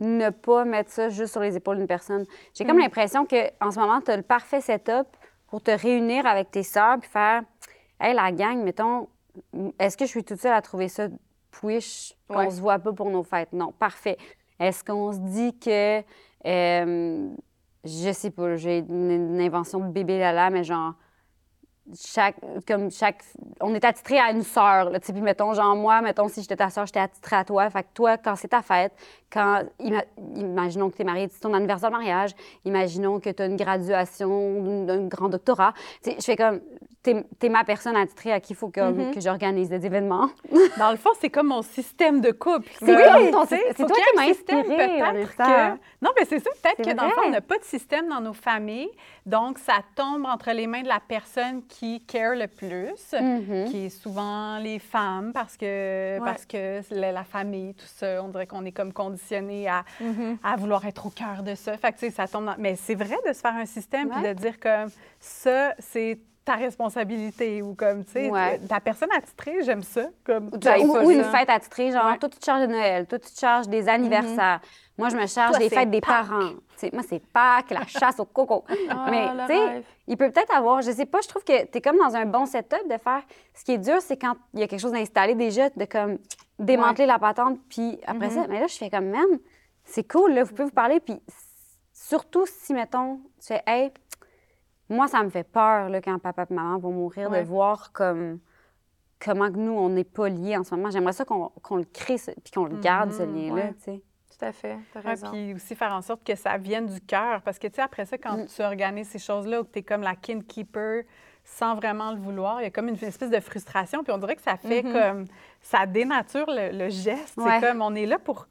ne pas mettre ça juste sur les épaules d'une personne. J'ai comme l'impression qu'en ce moment, tu as le parfait setup pour te réunir avec tes sœurs puis faire Hey, la gang, mettons, est-ce que je suis toute seule à trouver ça push qu'on Ouais. se voit pas pour nos fêtes? Non, parfait. Est-ce qu'on se dit que, euh, je sais pas, j'ai une, une invention de bébé Lala, mais genre, chaque, comme chaque, on est attitré à une sœur, là, tu puis mettons, genre, moi, mettons, si j'étais ta sœur, j'étais attitré à toi, fait que toi, quand c'est ta fête, quand, ima- imaginons que tu es mariée, c'est ton anniversaire de mariage, imaginons que tu as une graduation d'un grand doctorat, tu sais, je fais comme, t'es es ma personne attitrée à qui il faut que, que j'organise des événements. <laughs> Dans le fond, c'est comme mon système de couple. C'est oui, ton c'est toi qui m'as inspirée, peut-être que- Non, mais c'est ça. Peut-être que dans le fond, on n'a pas de système dans nos familles. Donc, ça tombe entre les mains de la personne qui care le plus, Mhm. qui est souvent les femmes, parce que, parce que la, la famille, tout ça, on dirait qu'on est comme conditionné à, à vouloir être au cœur de ça. Fait que, tu sais, ça tombe dans... Mais c'est vrai de se faire un système puis Ouais. de dire comme ça, c'est ta responsabilité ou comme, tu sais, Ouais. la personne attitrée, j'aime ça. Comme, Ou, ou une fête attitrée, genre, Ouais. toi, tu te charges de Noël, toi, tu te charges des anniversaires. Moi, je me charge Toi, des fêtes des Pâques. parents. Tu sais, moi, c'est Pâques, la chasse au coco. <laughs> Mais, le tu sais, il peut peut-être avoir, je sais pas, je trouve que tu es comme dans un bon setup de faire. Ce qui est dur, c'est quand il y a quelque chose d'installé déjà, de comme démanteler la patente, puis après ça, mais là, je fais comme, man, c'est cool, là, vous pouvez vous parler, puis surtout si, mettons, tu fais, hey, moi, ça me fait peur, là, quand papa et maman vont mourir, Ouais. de voir comme comment que nous, on n'est pas liés en ce moment. J'aimerais ça qu'on qu'on le crée, puis qu'on le garde, ce Mhm, lien-là, ouais. tu sais. Tout à fait, raison. puis aussi faire en sorte que ça vienne du cœur. Parce que, tu sais, après ça, quand Mm. tu organises ces choses-là, ou que tu es comme la kin keeper, sans vraiment le vouloir. Il y a comme une, espèce de frustration, puis on dirait que ça fait Mhm. comme, ça dénature le, le geste. Ouais. C'est comme, on est là pour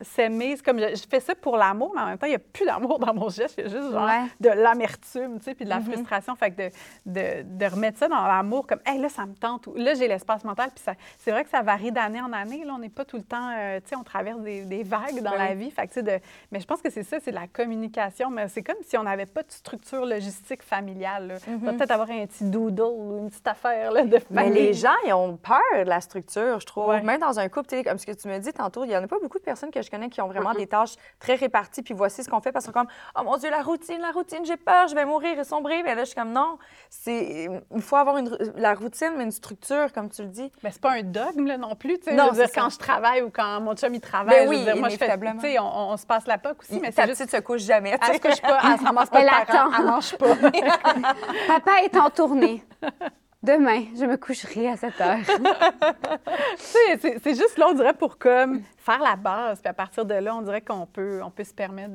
s'aimer. C'est comme, je, je fais ça pour l'amour, mais en même temps, il n'y a plus d'amour dans mon geste. Il y a juste genre Ouais. de l'amertume, tu sais, puis de la Mhm. frustration. Fait que de, de, de remettre ça dans l'amour, comme, hey, là, ça me tente. Ou là, j'ai l'espace mental. Puis c'est vrai que ça varie d'année en année. Là, on n'est pas tout le temps, euh, tu sais, on traverse des, des vagues dans Ben la vie. Fait que, tu sais, de, mais je pense que c'est ça, c'est de la communication. Mais c'est comme si on n'avait pas de structure logistique familiale. On va peut-être avoir un petit doodle ou une petite affaire là, de Mhm. Mais famille. les gens, ils ont peur de la structure, je trouve. Ouais. Même dans un couple, tu sais, comme ce que tu me dis tantôt, il n'y en a pas beaucoup de personnes que je connais qui ont vraiment des tâches très réparties, puis voici ce qu'on fait, parce qu'ils sont comme « Oh mon Dieu, la routine, la routine, j'ai peur, je vais mourir et sombrer. » Mais là, je suis comme « Non, c'est il faut avoir une, la routine, mais une structure, comme tu le dis. Mais c'est pas un dogme là, non plus. tu sais. Non, je veux dire, ça. quand je travaille ou quand mon chum il travaille, Ben je veux oui, dire, moi je fais, tu sais, on, on se passe la poque aussi, mais c'est juste petite se couche jamais. tu elle sais. se couche pas, elle se ramasse pas Elle attend. elle mange pas. <laughs> Papa est en tournée. <laughs> Demain, je me coucherai à cette heure. <laughs> C'est juste là, on dirait, pour comme faire la base. Puis à partir de là, on dirait qu'on peut, on peut se permettre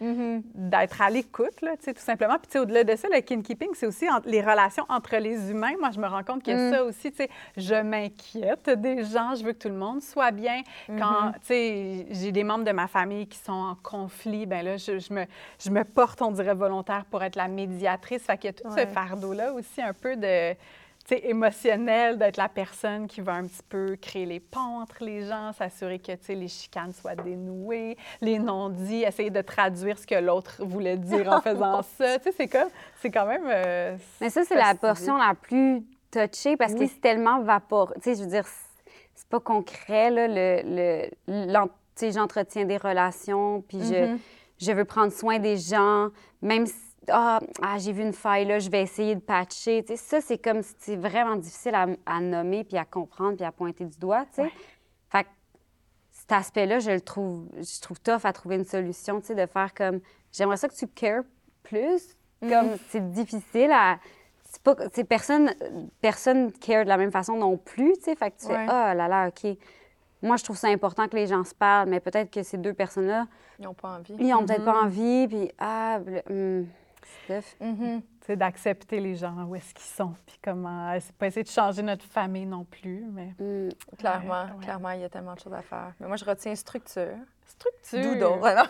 Mhm. d'être à l'écoute, là, tu sais, tout simplement. Puis au-delà de ça, le kinkeeping, c'est aussi les relations entre les humains. Moi, je me rends compte qu'il y a Mm. ça aussi, tu sais. Je m'inquiète des gens, je veux que tout le monde soit bien. Quand, tu sais, j'ai des membres de ma famille qui sont en conflit, ben là, je, je me, je me porte, on dirait, volontaire pour être la médiatrice. Fait qu'il y a tout Ouais. ce fardeau-là aussi, un peu de émotionnel, d'être la personne qui va un petit peu créer les ponts entre les gens, s'assurer que tu sais, les chicanes soient dénouées, les non-dits, essayer de traduire ce que l'autre voulait dire en <laughs> faisant ça. Tu sais, c'est comme, c'est quand même. euh, Mais ça, c'est la portion la plus touchée parce que Oui. c'est tellement vapor. Tu sais, je veux dire, c'est- pas concret, là, le, le, l'en- tu sais, j'entretiens des relations, puis je, Mhm. je veux prendre soin des gens, même si, ah, ah, j'ai vu une faille là, je vais essayer de patcher. Tu sais, ça, c'est comme, c'est vraiment difficile à, à nommer, puis à comprendre, puis à pointer du doigt, tu sais. Ouais. Fait que cet aspect-là, je le trouve, je trouve tough à trouver une solution, tu sais, de faire comme, j'aimerais ça que tu cares plus, comme c'est difficile à... Pas... Personne... Personne care de la même façon non plus, tu sais, fait que tu Ouais. fais, ah là là, OK. Moi, je trouve ça important que les gens se parlent, mais peut-être que ces deux personnes-là, Ils n'ont pas envie. ils ont peut-être pas envie, puis ah, hum, Tu sais, d'accepter les gens où est-ce qu'ils sont, puis comment. C'est pas essayer de changer notre famille non plus, mais. Hum. Clairement, Ouais, ouais. clairement, il y a tellement de choses à faire. Mais moi, je retiens structure. Structure. Doodle. <laughs> voilà.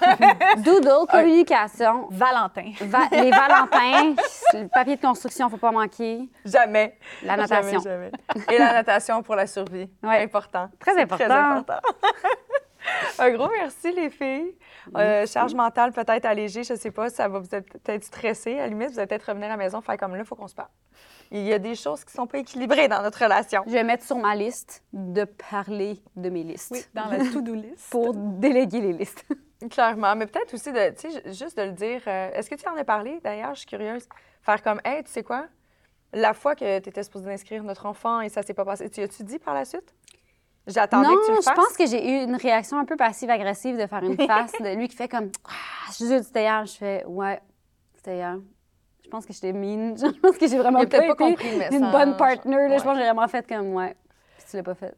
Doodle, communication, Valentin. va- les Valentins, <laughs> le papier de construction, faut pas manquer, Jamais. la notation. Jamais, jamais. Et la natation pour la survie. Ouais. Important. Très C'est important. Très important. <laughs> <laughs> Un gros merci, les filles. Euh, charge mentale peut-être allégée, je ne sais pas, ça va vous être peut-être stressé. À la limite, vous allez peut-être revenir à la maison faire comme là, il faut qu'on se parle. Il y a des choses qui ne sont pas équilibrées dans notre relation. Je vais mettre sur ma liste de parler de mes listes Oui, dans la to-do list. <laughs> pour déléguer les listes. <laughs> Clairement, mais peut-être aussi, de, tu sais, ju- juste de le dire. euh, Est-ce que tu en as parlé, d'ailleurs? Je suis curieuse. Faire comme, hey, tu sais quoi? La fois que tu étais supposée inscrire notre enfant et ça s'est pas passé, tu as-tu dit par la suite? J'attendais non, que tu le je pense que j'ai eu une réaction un peu passive-agressive de faire une <laughs> face de lui qui fait comme Ah, je suis c'était hier. Je fais Ouais, c'était hier. Je pense que j'étais mine. <laughs> Je pense que j'ai vraiment pas, pas compris le message. une bonne partner. là. Ouais. Je pense que j'ai vraiment fait comme Ouais. Puis tu l'as pas fait.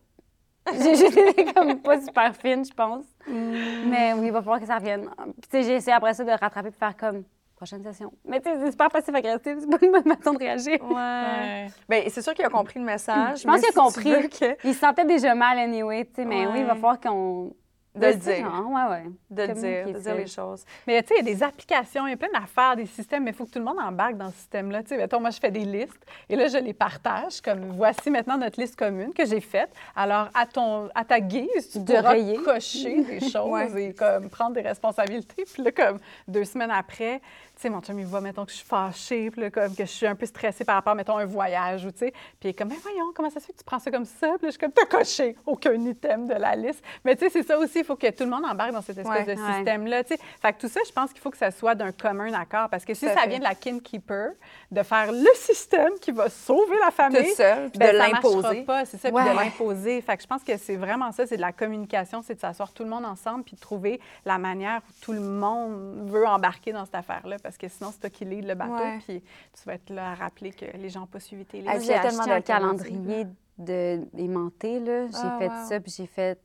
J'ai été comme pas super fine, je pense. Mais oui, il va falloir que ça revienne. Puis tu sais, j'ai essayé après ça de rattraper et faire comme prochaine session. Mais tu sais, c'est super passif-agressif. C'est pas une bonne façon de réagir. Ouais. Ouais. Bien, c'est sûr qu'il a compris le message. Je pense qu'il a si compris. que- Il se sentait déjà mal anyway, tu sais, mais oui, il va falloir qu'on. De le dire. genre, ouais, ouais. De le dire, de dire les choses. Mais tu sais, il y a des applications, il y a plein d'affaires, des systèmes, mais il faut que tout le monde embarque dans ce système-là. Tu sais, mettons, moi, je fais des listes et là, je les partage comme voici maintenant notre liste commune que j'ai faite. Alors, à, ton, à ta guise, tu De pourras rayer. cocher des <laughs> choses Ouais. et comme prendre des responsabilités. Puis là, comme deux semaines après, sais, mon chum, il voit, mettons, que je suis fâchée, puis là, comme que je suis un peu stressée par rapport, mettons, à un voyage, ou tu sais. Puis il est comme, mais voyons, comment ça se fait que tu prends ça comme ça? Puis là, je suis comme, t'as coché aucun item de la liste. Mais tu sais, c'est ça aussi, il faut que tout le monde embarque dans cette espèce Ouais. de Ouais. système-là, tu sais. Fait que tout ça, je pense qu'il faut que ça soit d'un commun accord. Parce que si ça vient de la kinkeeper, de faire le système qui va sauver la famille, puis ben, de marchera l'imposer. pas, c'est ça, puis Ouais. de l'imposer. Fait que je pense que c'est vraiment ça, c'est de la communication, c'est de s'asseoir tout le monde ensemble puis de trouver la manière où tout le monde veut embarquer dans cette affaire-là parce que sinon, c'est toi qui lead le bateau Ouais. puis tu vas être là à rappeler que les gens n'ont pas suivi tes Ah, J'ai tellement d'alternatives, calendrier de aimanté, là. J'ai Ah, fait wow. ça, puis j'ai fait...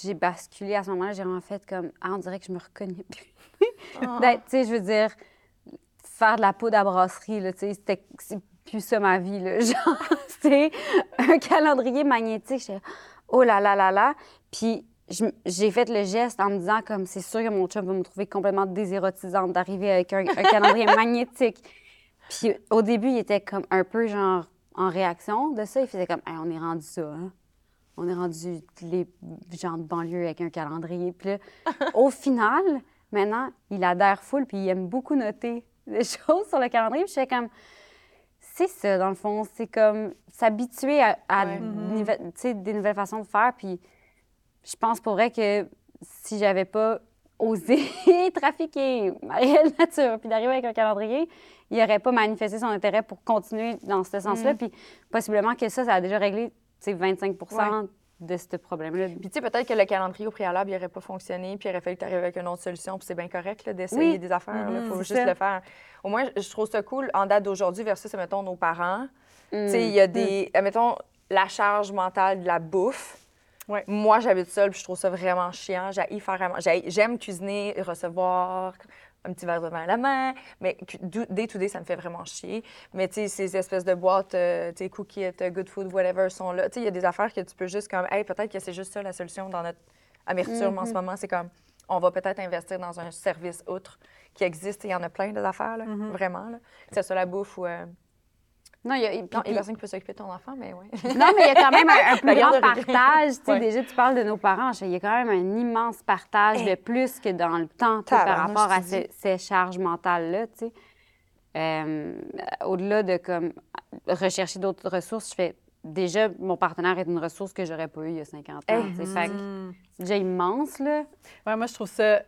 J'ai basculé à ce moment-là, j'ai vraiment fait comme... Ah, on dirait que je me reconnais plus. <laughs> Ben, tu sais, je veux dire, faire de la poudre à brasserie, là, tu sais, c'était c'est plus ça ma vie, là. <laughs> Genre, un calendrier magnétique. J'étais, oh là là là là. Puis je- j'ai fait le geste en me disant, comme, c'est sûr que mon chum va me trouver complètement désérotisante d'arriver avec un, un calendrier <laughs> magnétique. Puis au début, il était comme un peu, genre, en réaction de ça. Il faisait comme, Hey, on est rendu ça, hein. On est rendu les gens de banlieue avec un calendrier. Puis là, au <laughs> final, maintenant, il adhère full, puis il aime beaucoup noter des <laughs> choses sur le calendrier. Puis je fais comme, c'est ça, dans le fond. C'est comme s'habituer à, Ouais. sais, des nouvelles façons de faire. Puis je pense pour vrai que si j'avais pas osé <laughs> trafiquer ma réelle nature, puis d'arriver avec un calendrier, il n'aurait pas manifesté son intérêt pour continuer dans ce sens-là. Puis possiblement que ça, ça a déjà réglé tu sais, 25% de ce problème-là. Puis, tu sais, peut-être que le calendrier au préalable, il n'aurait pas fonctionné, puis il aurait fallu que tu arrives avec une autre solution, puis c'est bien correct d'essayer Oui. des affaires. Il Mhm, faut juste ça. le faire. Au moins, je je trouve ça cool en date d'aujourd'hui versus, mettons, nos parents. Mm. Tu sais, il y a des. Mettons, la charge mentale de la bouffe. Ouais. Moi, j'habite seule, puis je trouve ça vraiment chiant. J'aime cuisiner, recevoir un petit verre de vin à la main, mais day to day, ça me fait vraiment chier. Mais tu sais, ces espèces de boîtes, euh, tu sais, cookies, euh, good food, whatever, sont là. Tu sais, il y a des affaires que tu peux juste comme, hey, peut-être que c'est juste ça la solution dans notre amertume en ce moment. C'est comme, on va peut-être investir dans un service outre qui existe. Il y en a plein d'affaires, là, vraiment. Là. Que ce soit la bouffe ou. euh, Non, il y a, puis- Non, il y puis- a personne qui peut s'occuper de ton enfant, mais oui. Non, mais il y a quand même un, un <laughs> plus grand partage. Tu sais, Ouais. déjà, tu parles de nos parents. Il y a quand même un immense partage de plus que dans le temps par rapport à ces, ces charges mentales-là. tu sais. Euh, Au-delà de comme, rechercher d'autres ressources, je fais déjà, mon partenaire est une ressource que j'aurais pas eue il y a 50 ans. Hey. que Mm. c'est déjà immense, là. Ouais, moi, je trouve ça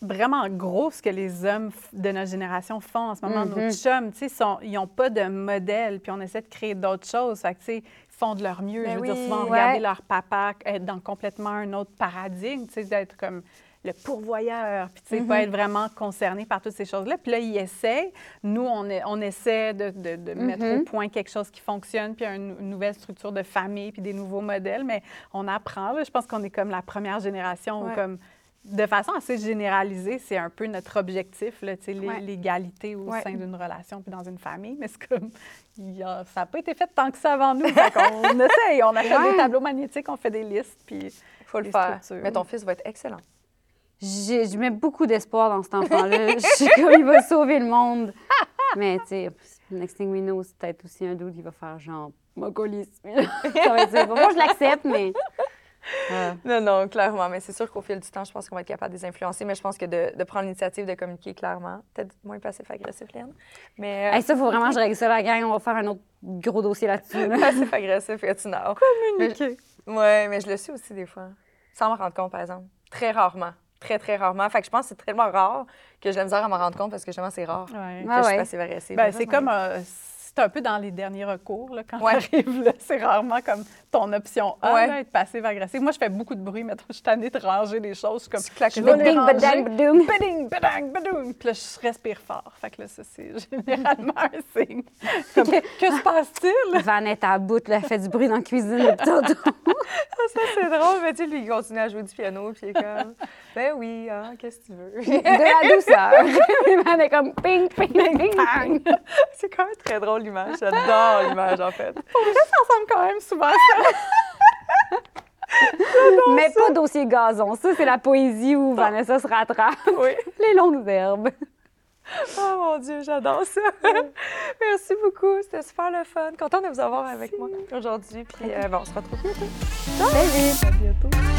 vraiment gros ce que les hommes de notre génération font en ce moment. Mhm. Nos chums, tu sais, ils n'ont pas de modèle, puis on essaie de créer d'autres choses. Fait que, tu sais, ils font de leur mieux. Ben je veux dire, souvent, Ouais. regarder leur papa être dans complètement un autre paradigme, tu sais, d'être comme le pourvoyeur, puis tu sais, Mhm. pas être vraiment concerné par toutes ces choses-là. Puis là, ils essayent. Nous, on, est- on essaie de, de- de mettre Mhm. au point quelque chose qui fonctionne, puis une, une nouvelle structure de famille, puis des nouveaux modèles, mais on apprend. là. Je pense qu'on est comme la première génération où, Ouais. comme de façon assez généralisée, c'est un peu notre objectif, là, Ouais. l'égalité au Ouais. sein d'une relation puis dans une famille. Mais c'est comme, il y a- ça n'a pas été fait tant que ça avant nous. Qu'on <laughs> essaye, on achète Ouais. des tableaux magnétiques, on fait des listes, puis Il faut le faire. structures. Mais ton fils va être excellent. J'ai- Je mets beaucoup d'espoir dans cet enfant-là. <laughs> Je suis comme, il va sauver le monde. <laughs> Mais, tu sais, next thing we know, c'est peut-être aussi un doute, il va faire genre, ma colisse. ça va être ça. Moi, je l'accepte, mais. Non, non, clairement. Mais c'est sûr qu'au fil du temps, je pense qu'on va être capable de les influencer. Mais je pense que de, de prendre l'initiative de communiquer clairement, peut-être moins passif-agressif, Léane. Mais euh, hey, ça, il faut vraiment que je règle ça, la gang. On va faire un autre gros dossier là-dessus. là. passif-agressif, et tu n'as. communiquer. Oui, mais je le suis aussi des fois. Sans m'en rendre compte, par exemple. Très rarement. Très, très rarement. Fait que je pense que c'est tellement rare que j'ai la misère à m'en rendre compte parce que justement, c'est rare Ouais. que Ouais, je suis ouais. passive-agressive. Ben, Mais c'est comme euh, c'est un peu dans les derniers recours là, quand Ouais. là, c'est rarement comme ton option A, Ouais. là, être passive agressive. Moi, je fais beaucoup de bruit, mais je suis tannée de ranger des choses. Je suis comme je vais les ranger. badang, badang. Puis là, je respire fort. Fait que là, ça, c'est <laughs> généralement un signe. Comme, que se passe-t-il? Van est à bout, là, fait du bruit dans la cuisine depuis tantôt. <laughs> Ça, c'est drôle. Mais tu sais, lui, il continue à jouer du piano. Puis il est comme, ben oui, hein, qu'est-ce que tu veux? De la douceur. <laughs> Van est comme ping, ping, ping, ping. c'est quand même très drôle, l'image. J'adore l'image, en fait. Ça ressemble quand même souvent à ça. Mais pas dossier gazon. Ça, c'est la poésie où Vanessa se rattrape. Oui. Les longues herbes. Oh mon Dieu, j'adore ça. <laughs> Merci beaucoup. C'était super le fun. Contente de vous avoir avec moi aujourd'hui. Puis euh, bon, on se retrouve bientôt. Salut! À bientôt.